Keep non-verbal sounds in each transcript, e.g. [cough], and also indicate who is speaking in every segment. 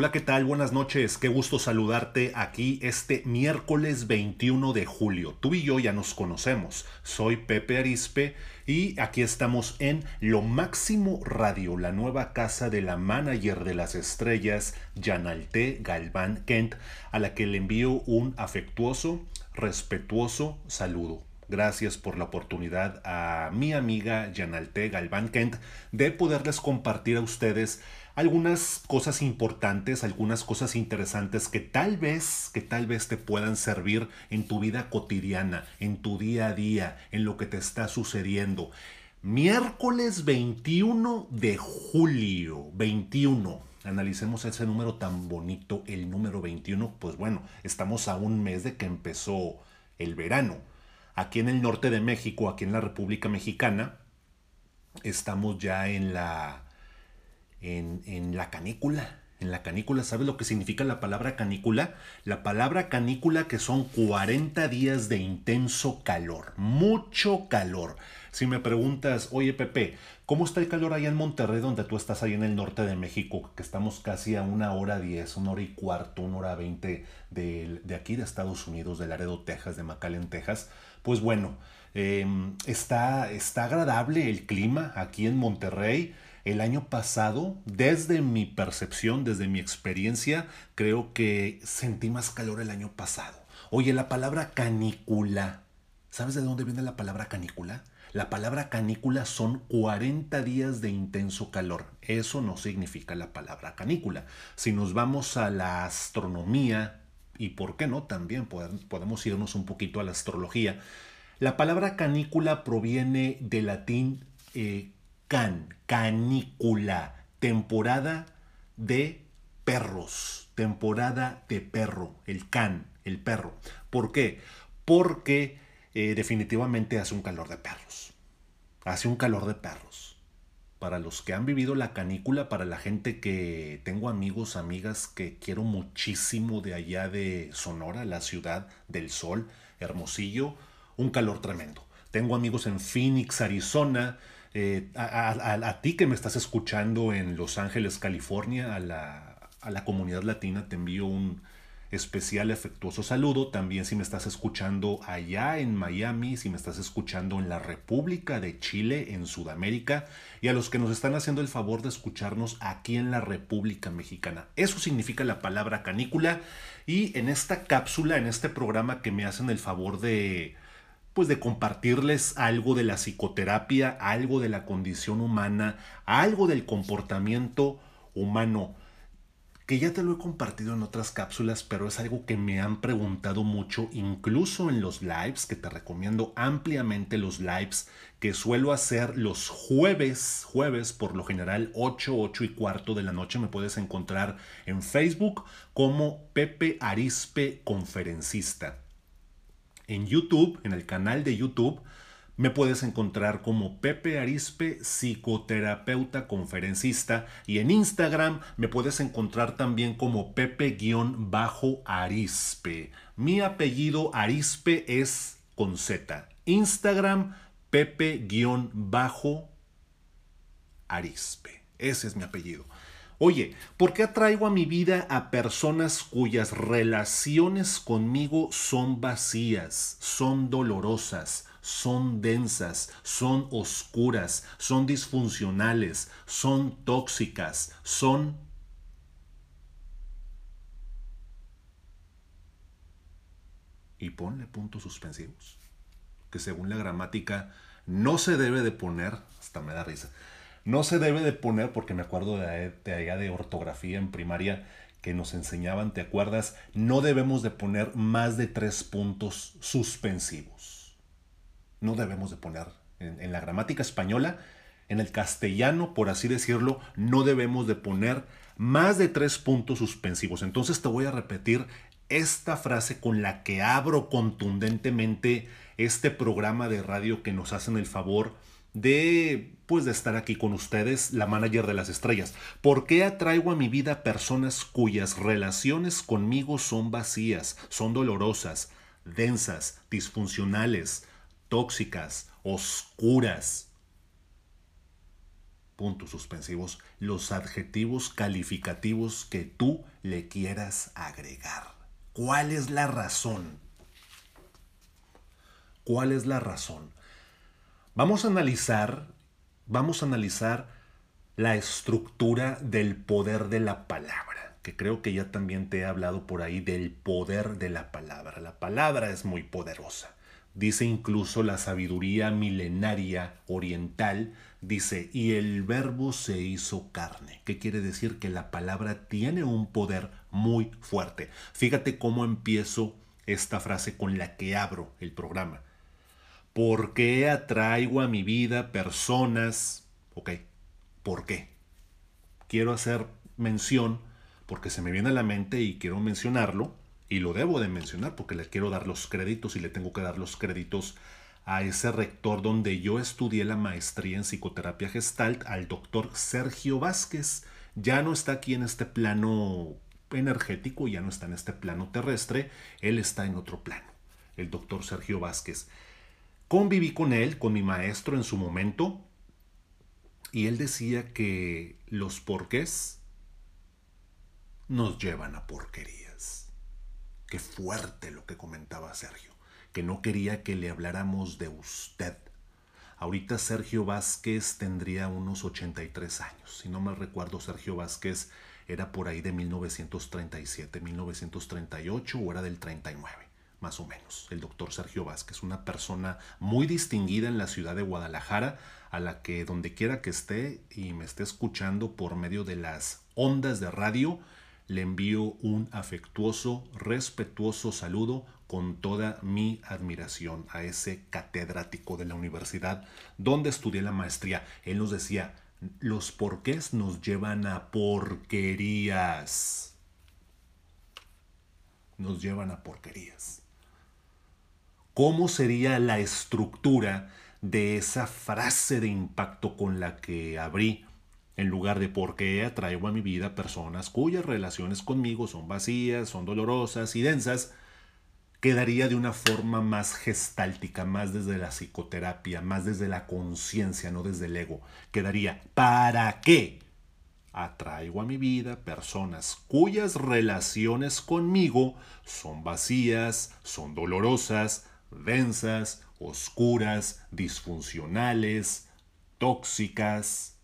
Speaker 1: Hola, ¿qué tal? Buenas noches. Qué gusto saludarte aquí este miércoles 21 de julio. Tú y yo ya nos conocemos. Soy Pepe Arispe y aquí estamos en Lo Máximo Radio, la nueva casa de la manager de las estrellas, Janalte Galván Kent, a la que le envío un afectuoso, respetuoso saludo. Gracias por la oportunidad a mi amiga Janalte Galván Kent de poderles compartir a ustedes algunas cosas importantes, algunas cosas interesantes que tal vez, que tal vez te puedan servir en tu vida cotidiana, en tu día a día, en lo que te está sucediendo. Miércoles 21 de julio, 21. Analicemos ese número tan bonito, el número 21. Pues bueno, estamos a un mes de que empezó el verano. Aquí en el norte de México, aquí en la República Mexicana, estamos ya en la en, la canícula. En la canícula, ¿sabes lo que significa la palabra canícula? La palabra canícula que son 40 días de intenso calor, mucho calor. Si me preguntas, oye Pepe, ¿cómo está el calor allá en Monterrey donde tú estás ahí en el norte de México? Que estamos casi a una hora diez, una hora y cuarto, una hora veinte de, de aquí de Estados Unidos, de Laredo, Texas, de McAllen, Texas. Pues bueno, em, está, está agradable el clima aquí en Monterrey. El año pasado, desde mi percepción, desde mi experiencia, creo que sentí más calor el año pasado. Oye, la palabra canícula, ¿sabes de dónde viene la palabra canícula? La palabra canícula son 40 días de intenso calor. Eso no significa la palabra canícula. Si nos vamos a la astronomía, y por qué no, también podemos irnos un poquito a la astrología, la palabra canícula proviene del latín eh, can, canícula, temporada de perros, temporada de perro, el can, el perro. ¿Por qué? Porque eh, definitivamente hace un calor de perros. Hace un calor de perros. Para los que han vivido la canícula, para la gente que tengo amigos, amigas que quiero muchísimo de allá de Sonora, la ciudad del sol, Hermosillo, un calor tremendo. Tengo amigos en Phoenix, Arizona, eh, a, ti que me estás escuchando en Los Ángeles, California, a la, a la comunidad latina te envío un especial afectuoso saludo. También si me estás escuchando allá en Miami, si me estás escuchando en la República de Chile, en Sudamérica, y a los que nos están haciendo el favor de escucharnos aquí en la República Mexicana. Eso significa la palabra canícula. Y en esta cápsula, en este programa que me hacen el favor de pues de compartirles algo de la psicoterapia, algo de la condición humana, algo del comportamiento humano, que ya te lo he compartido en otras cápsulas, pero es algo que me han preguntado mucho, incluso en los lives, que te recomiendo ampliamente los lives que suelo hacer los jueves, jueves por lo general 8, 8 y cuarto de la noche, me puedes encontrar en Facebook como Pepe Arispe Conferencista. En YouTube, en el canal de YouTube, me puedes encontrar como Pepe Arispe, psicoterapeuta conferencista. Y en Instagram me puedes encontrar también como Pepe-Arispe. Mi apellido Arispe es con Z. Instagram Pepe-Arispe. Ese es mi apellido. Oye, ¿por qué atraigo a mi vida a personas cuyas relaciones conmigo son vacías, son dolorosas, son densas, son oscuras, son disfuncionales, son tóxicas, son... Y ponle puntos suspensivos, que según la gramática no se debe de poner, hasta me da risa, no se debe de poner, porque me acuerdo de, allá de ortografía en primaria que nos enseñaban, ¿te acuerdas? No debemos de poner más de tres puntos suspensivos. No debemos de poner en, la gramática española, en el castellano, por así decirlo, no debemos de poner más de tres puntos suspensivos. Entonces te voy a repetir esta frase con la que abro contundentemente este programa de radio que nos hacen el favor de pues de estar aquí con ustedes, la manager de las estrellas. ¿Por qué atraigo a mi vida personas cuyas relaciones conmigo son vacías, son dolorosas, densas, disfuncionales, tóxicas, oscuras? puntos suspensivos, los adjetivos calificativos que tú le quieras agregar. ¿Cuál es la razón? ¿Cuál es la razón? Vamos a analizar, vamos a analizar la estructura del poder de la palabra, que creo que ya también te he hablado por ahí del poder de la palabra. La palabra es muy poderosa. Dice incluso la sabiduría milenaria oriental, dice, y el verbo se hizo carne. ¿Qué quiere decir? Que la palabra tiene un poder muy fuerte. Fíjate cómo empiezo esta frase con la que abro el programa. ¿Por qué atraigo a mi vida personas? Ok, ¿por qué? Quiero hacer mención porque se me viene a la mente y quiero mencionarlo y lo debo de mencionar porque le quiero dar los créditos y le tengo que dar los créditos a ese rector donde yo estudié la maestría en psicoterapia gestalt, al doctor Sergio Vázquez. Ya no está aquí en este plano energético, ya no está en este plano terrestre, él está en otro plano, el doctor Sergio Vázquez. Conviví con él, con mi maestro en su momento, y él decía que los porqués nos llevan a porquería. Qué fuerte lo que comentaba Sergio, que no quería que le habláramos de usted. Ahorita Sergio Vázquez tendría unos 83 años. Si no me recuerdo, Sergio Vázquez era por ahí de 1937, 1938 o era del 39, más o menos. El doctor Sergio Vázquez, una persona muy distinguida en la ciudad de Guadalajara, a la que donde quiera que esté y me esté escuchando por medio de las ondas de radio, le envío un afectuoso, respetuoso saludo con toda mi admiración a ese catedrático de la universidad donde estudié la maestría. Él nos decía, los porqués nos llevan a porquerías. Nos llevan a porquerías. ¿Cómo sería la estructura de esa frase de impacto con la que abrí en lugar de por qué atraigo a mi vida personas cuyas relaciones conmigo son vacías, son dolorosas y densas, quedaría de una forma más gestáltica, más desde la psicoterapia, más desde la conciencia, no desde el ego. Quedaría, ¿para qué? Atraigo a mi vida personas cuyas relaciones conmigo son vacías, son dolorosas, densas, oscuras, disfuncionales, tóxicas,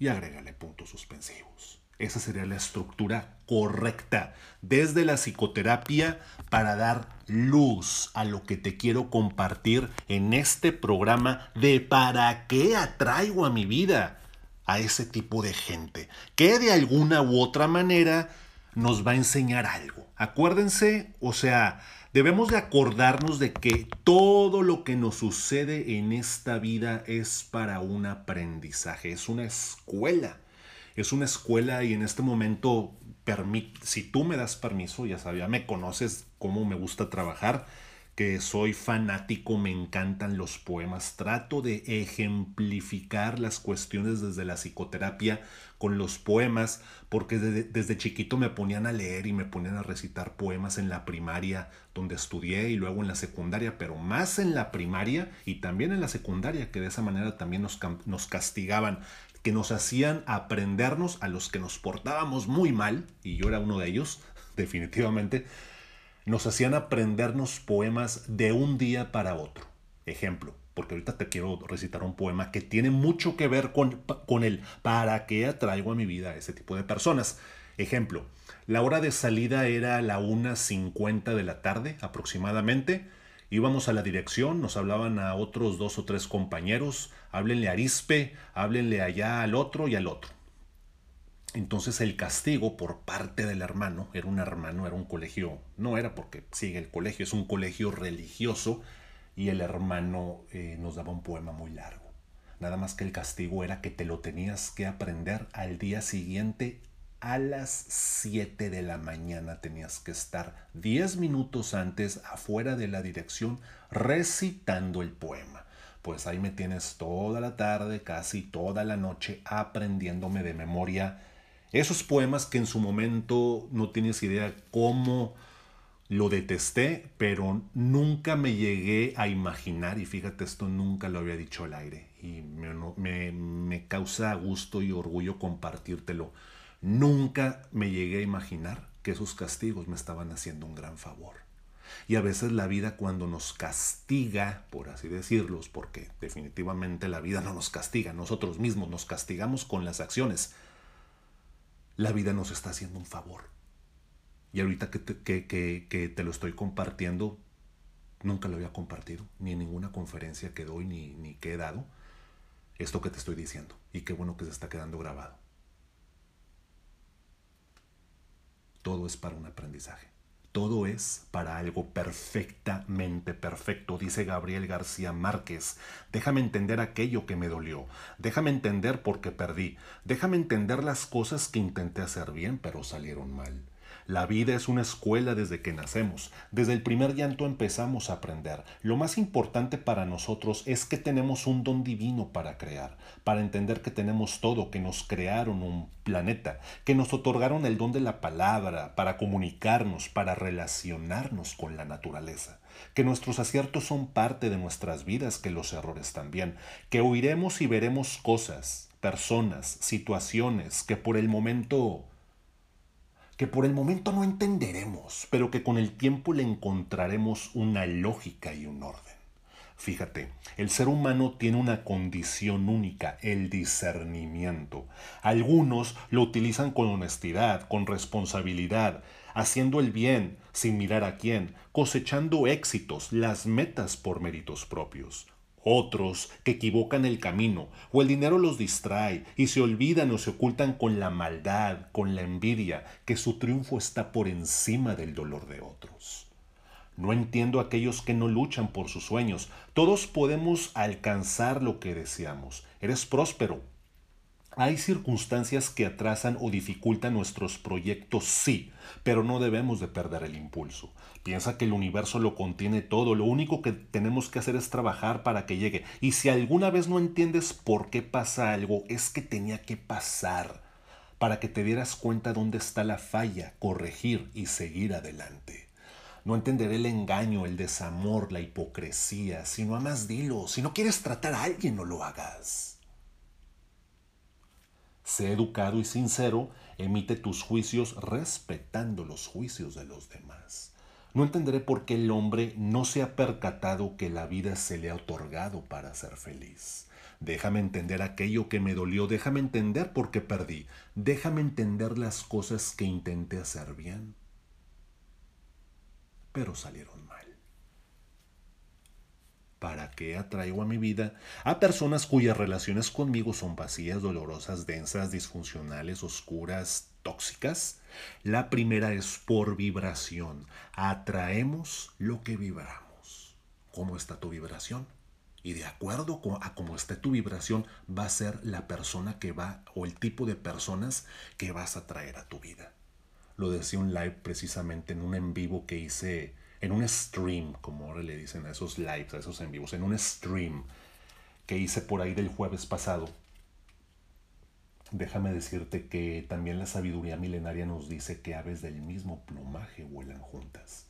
Speaker 1: y agrégale puntos suspensivos. Esa sería la estructura correcta desde la psicoterapia para dar luz a lo que te quiero compartir en este programa de para qué atraigo a mi vida a ese tipo de gente que de alguna u otra manera nos va a enseñar algo. Acuérdense, o sea, Debemos de acordarnos de que todo lo que nos sucede en esta vida es para un aprendizaje, es una escuela. Es una escuela y en este momento, si tú me das permiso, ya sabes, ya me conoces cómo me gusta trabajar, que soy fanático, me encantan los poemas, trato de ejemplificar las cuestiones desde la psicoterapia con los poemas, porque desde, chiquito me ponían a leer y me ponían a recitar poemas en la primaria donde estudié y luego en la secundaria, pero más en la primaria y también en la secundaria, que de esa manera también nos, nos castigaban que nos hacían aprendernos a los que nos portábamos muy mal, y yo era uno de ellos, [laughs] definitivamente, nos hacían aprendernos poemas de un día para otro. Ejemplo, porque ahorita te quiero recitar un poema que tiene mucho que ver con, con el para qué atraigo a mi vida a ese tipo de personas. Ejemplo, la hora de salida era la 1.50 de la tarde aproximadamente. Íbamos a la dirección, nos hablaban a otros dos o tres compañeros, háblenle a Arispe, háblenle allá al otro y al otro. Entonces el castigo por parte del hermano, era un hermano, era un colegio, no era porque sigue el colegio, es un colegio religioso, y el hermano eh, nos daba un poema muy largo. Nada más que el castigo era que te lo tenías que aprender al día siguiente a las 7 de la mañana tenías que estar 10 minutos antes afuera de la dirección recitando el poema. Pues ahí me tienes toda la tarde, casi toda la noche aprendiéndome de memoria esos poemas que en su momento no tienes idea cómo lo detesté, pero nunca me llegué a imaginar, y fíjate, esto nunca lo había dicho al aire, y me, me, causa gusto y orgullo compartírtelo. Nunca me llegué a imaginar que esos castigos me estaban haciendo un gran favor. Y a veces la vida cuando nos castiga, por así decirlos, porque definitivamente la vida no nos castiga, nosotros mismos nos castigamos con las acciones, la vida nos está haciendo un favor. Y ahorita que te, que, te lo estoy compartiendo, nunca lo había compartido, ni en ninguna conferencia que doy, ni, ni que he dado, esto que te estoy diciendo. Y qué bueno que se está quedando grabado. Todo es para un aprendizaje. Todo es para algo perfectamente perfecto, dice Gabriel García Márquez. Déjame entender aquello que me dolió. Déjame entender por qué perdí. Déjame entender las cosas que intenté hacer bien pero salieron mal. La vida es una escuela desde que nacemos. Desde el primer llanto empezamos a aprender. Lo más importante para nosotros es que tenemos un don divino para crear, para entender que tenemos todo, que nos crearon un planeta, que nos otorgaron el don de la palabra, para comunicarnos, para relacionarnos con la naturaleza, que nuestros aciertos son parte de nuestras vidas, que los errores también, que oiremos y veremos cosas, personas, situaciones que por el momento que por el momento no entenderemos, pero que con el tiempo le encontraremos una lógica y un orden. Fíjate, el ser humano tiene una condición única, el discernimiento. Algunos lo utilizan con honestidad, con responsabilidad, haciendo el bien sin mirar a quién, cosechando éxitos, las metas por méritos propios otros que equivocan el camino, o el dinero los distrae y se olvidan o se ocultan con la maldad, con la envidia, que su triunfo está por encima del dolor de otros. No entiendo a aquellos que no luchan por sus sueños. Todos podemos alcanzar lo que deseamos. Eres próspero, hay circunstancias que atrasan o dificultan nuestros proyectos, sí, pero no debemos de perder el impulso. Piensa que el universo lo contiene todo, lo único que tenemos que hacer es trabajar para que llegue. Y si alguna vez no entiendes por qué pasa algo, es que tenía que pasar para que te dieras cuenta dónde está la falla, corregir y seguir adelante. No entenderé el engaño, el desamor, la hipocresía. Si no amas, dilo. Si no quieres tratar a alguien, no lo hagas. Sé educado y sincero, emite tus juicios respetando los juicios de los demás. No entenderé por qué el hombre no se ha percatado que la vida se le ha otorgado para ser feliz. Déjame entender aquello que me dolió, déjame entender por qué perdí, déjame entender las cosas que intenté hacer bien, pero salieron mal. ¿Para qué atraigo a mi vida a personas cuyas relaciones conmigo son vacías, dolorosas, densas, disfuncionales, oscuras, tóxicas? La primera es por vibración. Atraemos lo que vibramos. ¿Cómo está tu vibración? Y de acuerdo a cómo esté tu vibración, va a ser la persona que va o el tipo de personas que vas a traer a tu vida. Lo decía un live precisamente en un en vivo que hice en un stream, como ahora le dicen a esos lives, a esos en vivos, en un stream que hice por ahí del jueves pasado, déjame decirte que también la sabiduría milenaria nos dice que aves del mismo plumaje vuelan juntas.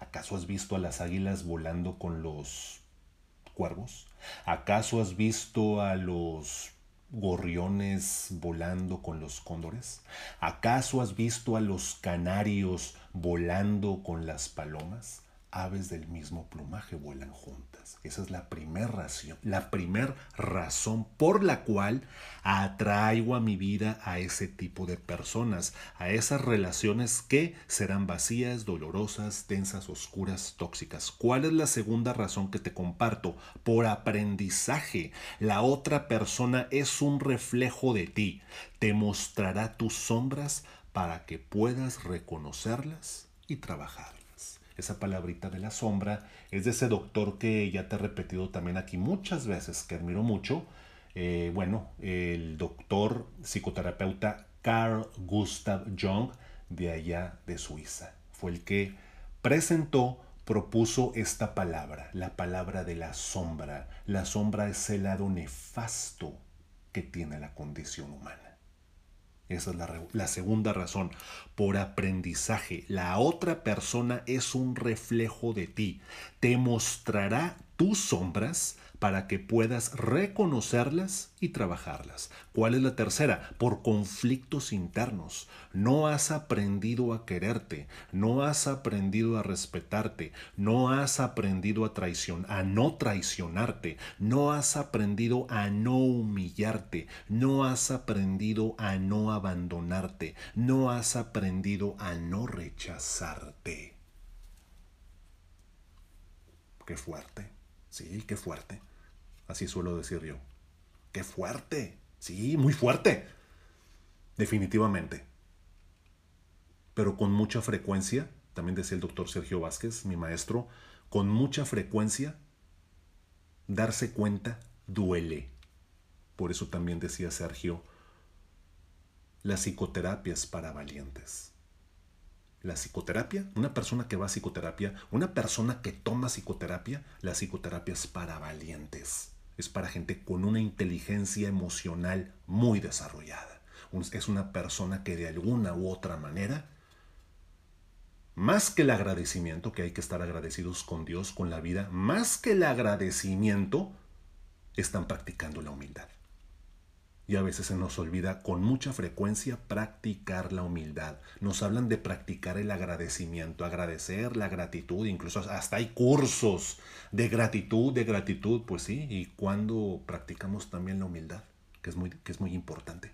Speaker 1: ¿Acaso has visto a las águilas volando con los cuervos? ¿Acaso has visto a los gorriones volando con los cóndores? ¿Acaso has visto a los canarios volando con las palomas? Aves del mismo plumaje vuelan juntas. Esa es la primera razón, la primer razón por la cual atraigo a mi vida a ese tipo de personas, a esas relaciones que serán vacías, dolorosas, densas, oscuras, tóxicas. ¿Cuál es la segunda razón que te comparto? Por aprendizaje. La otra persona es un reflejo de ti. Te mostrará tus sombras para que puedas reconocerlas y trabajar esa palabrita de la sombra, es de ese doctor que ya te he repetido también aquí muchas veces, que admiro mucho. Eh, bueno, el doctor psicoterapeuta Carl Gustav Jung de allá de Suiza. Fue el que presentó, propuso esta palabra, la palabra de la sombra. La sombra es el lado nefasto que tiene la condición humana. Esa es la, la, segunda razón. Por aprendizaje. La otra persona es un reflejo de ti. Te mostrará tus sombras para que puedas reconocerlas y trabajarlas. ¿Cuál es la tercera? Por conflictos internos. No has aprendido a quererte, no has aprendido a respetarte, no has aprendido a traicionar, a no traicionarte, no has aprendido a no humillarte, no has aprendido a no abandonarte, no has aprendido a no rechazarte. Qué fuerte. Sí, qué fuerte. Así suelo decir yo. Qué fuerte. Sí, muy fuerte. Definitivamente. Pero con mucha frecuencia, también decía el doctor Sergio Vázquez, mi maestro, con mucha frecuencia, darse cuenta duele. Por eso también decía Sergio, la psicoterapia es para valientes la psicoterapia, una persona que va a psicoterapia, una persona que toma psicoterapia, la psicoterapia es para valientes, es para gente con una inteligencia emocional muy desarrollada. Es una persona que de alguna u otra manera, más que el agradecimiento, que hay que estar agradecidos con Dios, con la vida, más que el agradecimiento, están practicando la humildad. Y a veces se nos olvida con mucha frecuencia practicar la humildad. Nos hablan de practicar el agradecimiento, agradecer la gratitud, incluso hasta hay cursos de gratitud, de gratitud, pues sí, y cuando practicamos también la humildad, que es muy, que es muy importante.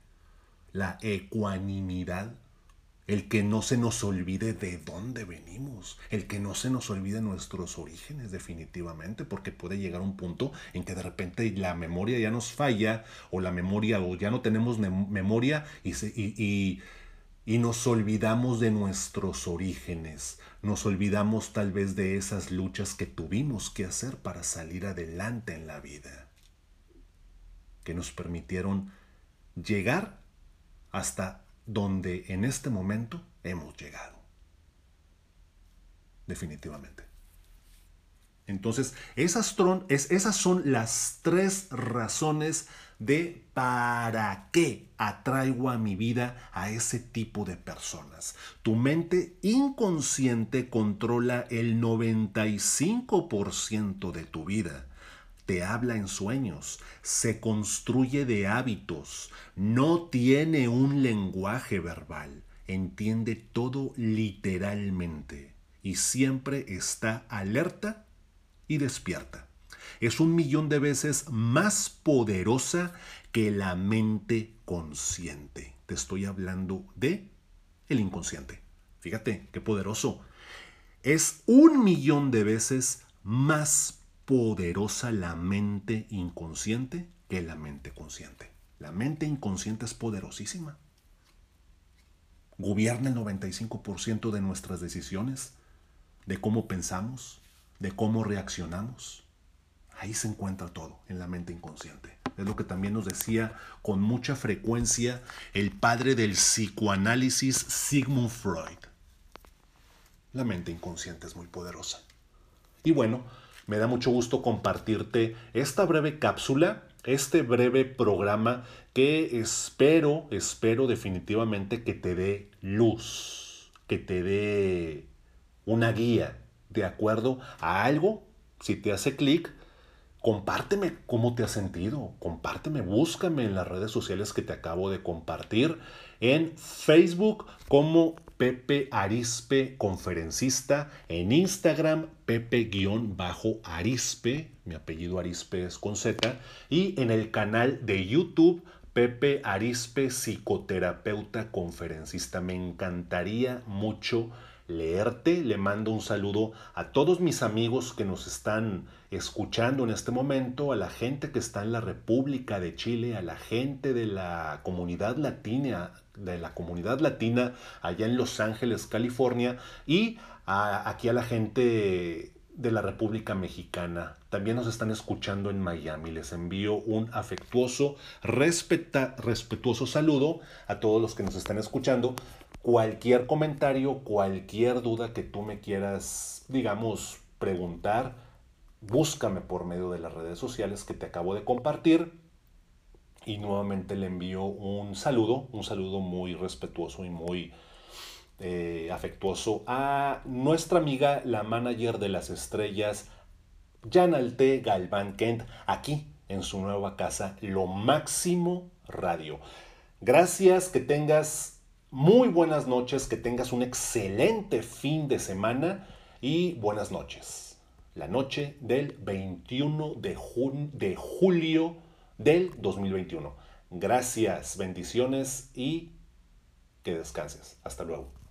Speaker 1: La ecuanimidad el que no se nos olvide de dónde venimos, el que no se nos olvide nuestros orígenes definitivamente, porque puede llegar un punto en que de repente la memoria ya nos falla o la memoria o ya no tenemos memoria y, y, y nos olvidamos de nuestros orígenes, nos olvidamos tal vez de esas luchas que tuvimos que hacer para salir adelante en la vida, que nos permitieron llegar hasta donde en este momento hemos llegado. Definitivamente. Entonces, esas, esas son las tres razones de para qué atraigo a mi vida a ese tipo de personas. Tu mente inconsciente controla el 95% de tu vida te habla en sueños, se construye de hábitos, no tiene un lenguaje verbal, entiende todo literalmente y siempre está alerta y despierta. Es un millón de veces más poderosa que la mente consciente. Te estoy hablando de el inconsciente. Fíjate qué poderoso. Es un millón de veces más poderosa la mente inconsciente que la mente consciente. La mente inconsciente es poderosísima. Gobierna el 95% de nuestras decisiones, de cómo pensamos, de cómo reaccionamos. Ahí se encuentra todo, en la mente inconsciente. Es lo que también nos decía con mucha frecuencia el padre del psicoanálisis Sigmund Freud. La mente inconsciente es muy poderosa. Y bueno, me da mucho gusto compartirte esta breve cápsula, este breve programa que espero, espero definitivamente que te dé luz, que te dé una guía de acuerdo a algo. Si te hace clic, compárteme cómo te has sentido, compárteme, búscame en las redes sociales que te acabo de compartir, en Facebook como Pepe Arispe Conferencista, en Instagram Pepe-Arispe, mi apellido Arispe es con Z, y en el canal de YouTube Pepe Arispe Psicoterapeuta Conferencista. Me encantaría mucho leerte. Le mando un saludo a todos mis amigos que nos están escuchando en este momento, a la gente que está en la República de Chile, a la gente de la comunidad latina, de la comunidad latina allá en Los Ángeles, California, y aquí a la gente de la República Mexicana. También nos están escuchando en Miami. Les envío un afectuoso, respetuoso saludo a todos los que nos están escuchando. Cualquier comentario, cualquier duda que tú me quieras, digamos, preguntar, búscame por medio de las redes sociales que te acabo de compartir y nuevamente le envío un saludo, un saludo muy respetuoso y muy eh, afectuoso a nuestra amiga, la manager de las estrellas, Janalte Galván Kent, aquí en su nueva casa, Lo Máximo Radio. Gracias, que tengas muy buenas noches, que tengas un excelente fin de semana y buenas noches. La noche del 21 de, de julio del 2021. Gracias, bendiciones y que descanses. Hasta luego.